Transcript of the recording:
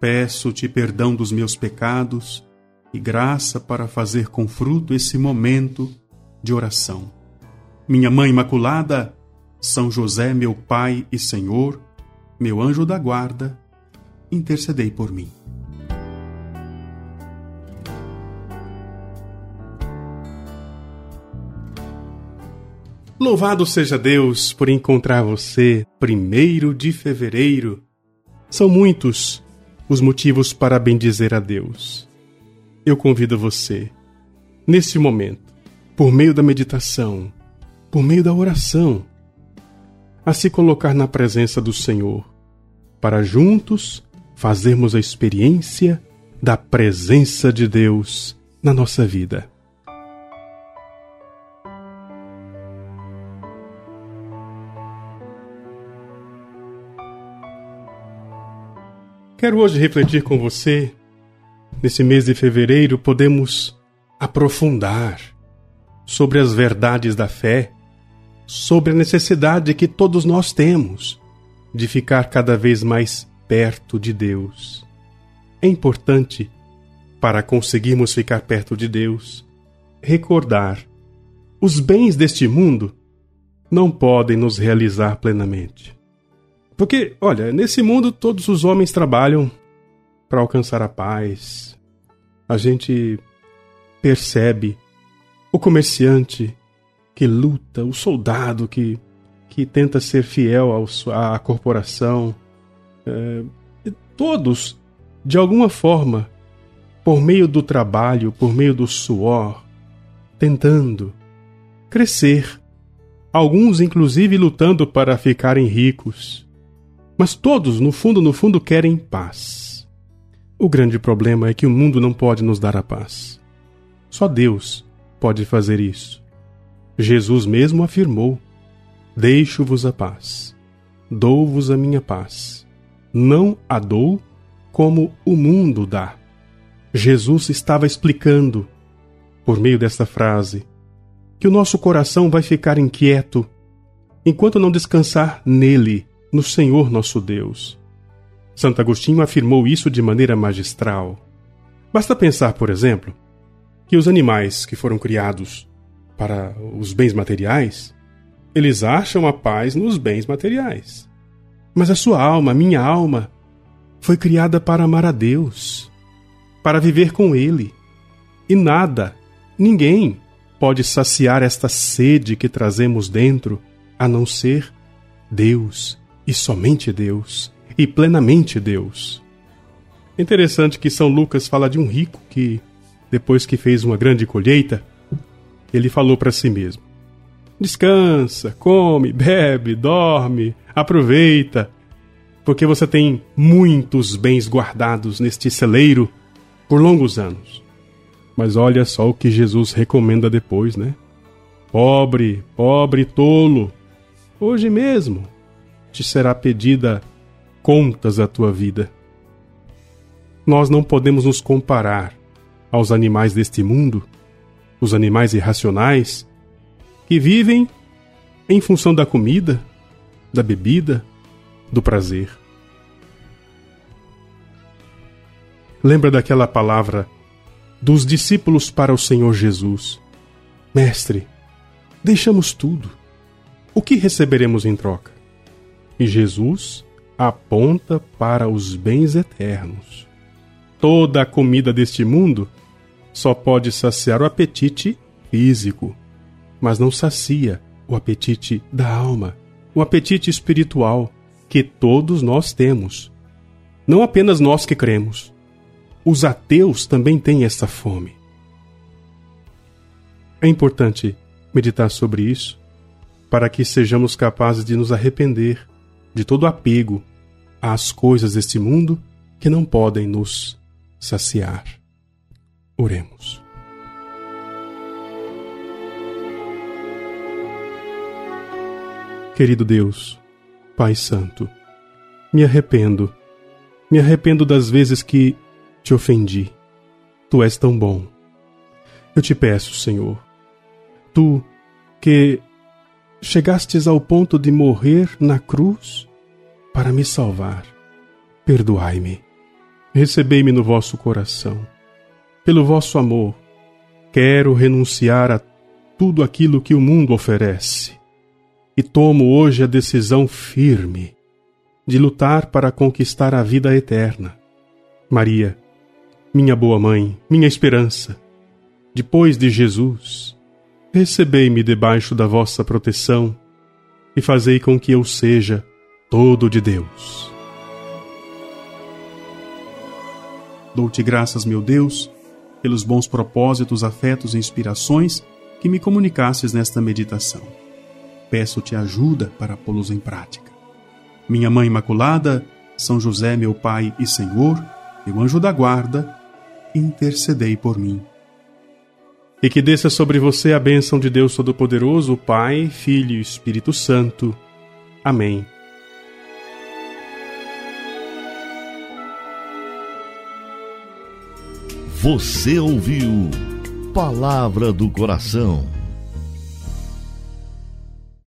Peço-te perdão dos meus pecados e graça para fazer com fruto esse momento de oração. Minha Mãe Imaculada, São José, meu Pai e Senhor, meu anjo da guarda, intercedei por mim. Louvado seja Deus por encontrar você, primeiro de fevereiro. São muitos os motivos para bendizer a Deus. Eu convido você, neste momento, por meio da meditação, por meio da oração, a se colocar na presença do Senhor, para juntos fazermos a experiência da presença de Deus na nossa vida. Quero hoje refletir com você. Nesse mês de fevereiro, podemos aprofundar sobre as verdades da fé, sobre a necessidade que todos nós temos de ficar cada vez mais perto de Deus. É importante, para conseguirmos ficar perto de Deus, recordar: os bens deste mundo não podem nos realizar plenamente. Porque, olha, nesse mundo todos os homens trabalham para alcançar a paz. A gente percebe o comerciante que luta, o soldado que, que tenta ser fiel ao, à corporação. É, todos, de alguma forma, por meio do trabalho, por meio do suor, tentando crescer. Alguns, inclusive, lutando para ficarem ricos. Mas todos, no fundo, no fundo, querem paz. O grande problema é que o mundo não pode nos dar a paz. Só Deus pode fazer isso. Jesus mesmo afirmou: Deixo-vos a paz, dou-vos a minha paz. Não a dou como o mundo dá. Jesus estava explicando, por meio desta frase, que o nosso coração vai ficar inquieto enquanto não descansar nele no Senhor nosso Deus. Santo Agostinho afirmou isso de maneira magistral. Basta pensar, por exemplo, que os animais que foram criados para os bens materiais, eles acham a paz nos bens materiais. Mas a sua alma, a minha alma, foi criada para amar a Deus, para viver com Ele. E nada, ninguém, pode saciar esta sede que trazemos dentro, a não ser Deus e somente Deus, e plenamente Deus. Interessante que São Lucas fala de um rico que, depois que fez uma grande colheita, ele falou para si mesmo: Descansa, come, bebe, dorme, aproveita, porque você tem muitos bens guardados neste celeiro por longos anos. Mas olha só o que Jesus recomenda depois, né? Pobre, pobre tolo, hoje mesmo te será pedida contas da tua vida. Nós não podemos nos comparar aos animais deste mundo, os animais irracionais, que vivem em função da comida, da bebida, do prazer. Lembra daquela palavra dos discípulos para o Senhor Jesus: Mestre, deixamos tudo. O que receberemos em troca? E Jesus aponta para os bens eternos. Toda a comida deste mundo só pode saciar o apetite físico, mas não sacia o apetite da alma, o apetite espiritual que todos nós temos. Não apenas nós que cremos. Os ateus também têm essa fome. É importante meditar sobre isso para que sejamos capazes de nos arrepender de todo apego às coisas deste mundo que não podem nos saciar. Oremos. Querido Deus, Pai Santo, me arrependo, me arrependo das vezes que te ofendi. Tu és tão bom. Eu te peço, Senhor, tu que chegastes ao ponto de morrer na cruz para me salvar, perdoai-me. Recebei-me no vosso coração. Pelo vosso amor, quero renunciar a tudo aquilo que o mundo oferece e tomo hoje a decisão firme de lutar para conquistar a vida eterna. Maria, minha boa mãe, minha esperança, depois de Jesus, recebei-me debaixo da vossa proteção e fazei com que eu seja todo de Deus. Dou-te graças, meu Deus, pelos bons propósitos, afetos e inspirações que me comunicasses nesta meditação. Peço-te ajuda para pô-los em prática. Minha Mãe Imaculada, São José, meu Pai e Senhor, meu anjo da guarda, intercedei por mim. E que desça sobre você a bênção de Deus Todo-Poderoso, Pai, Filho e Espírito Santo. Amém. Você ouviu Palavra do Coração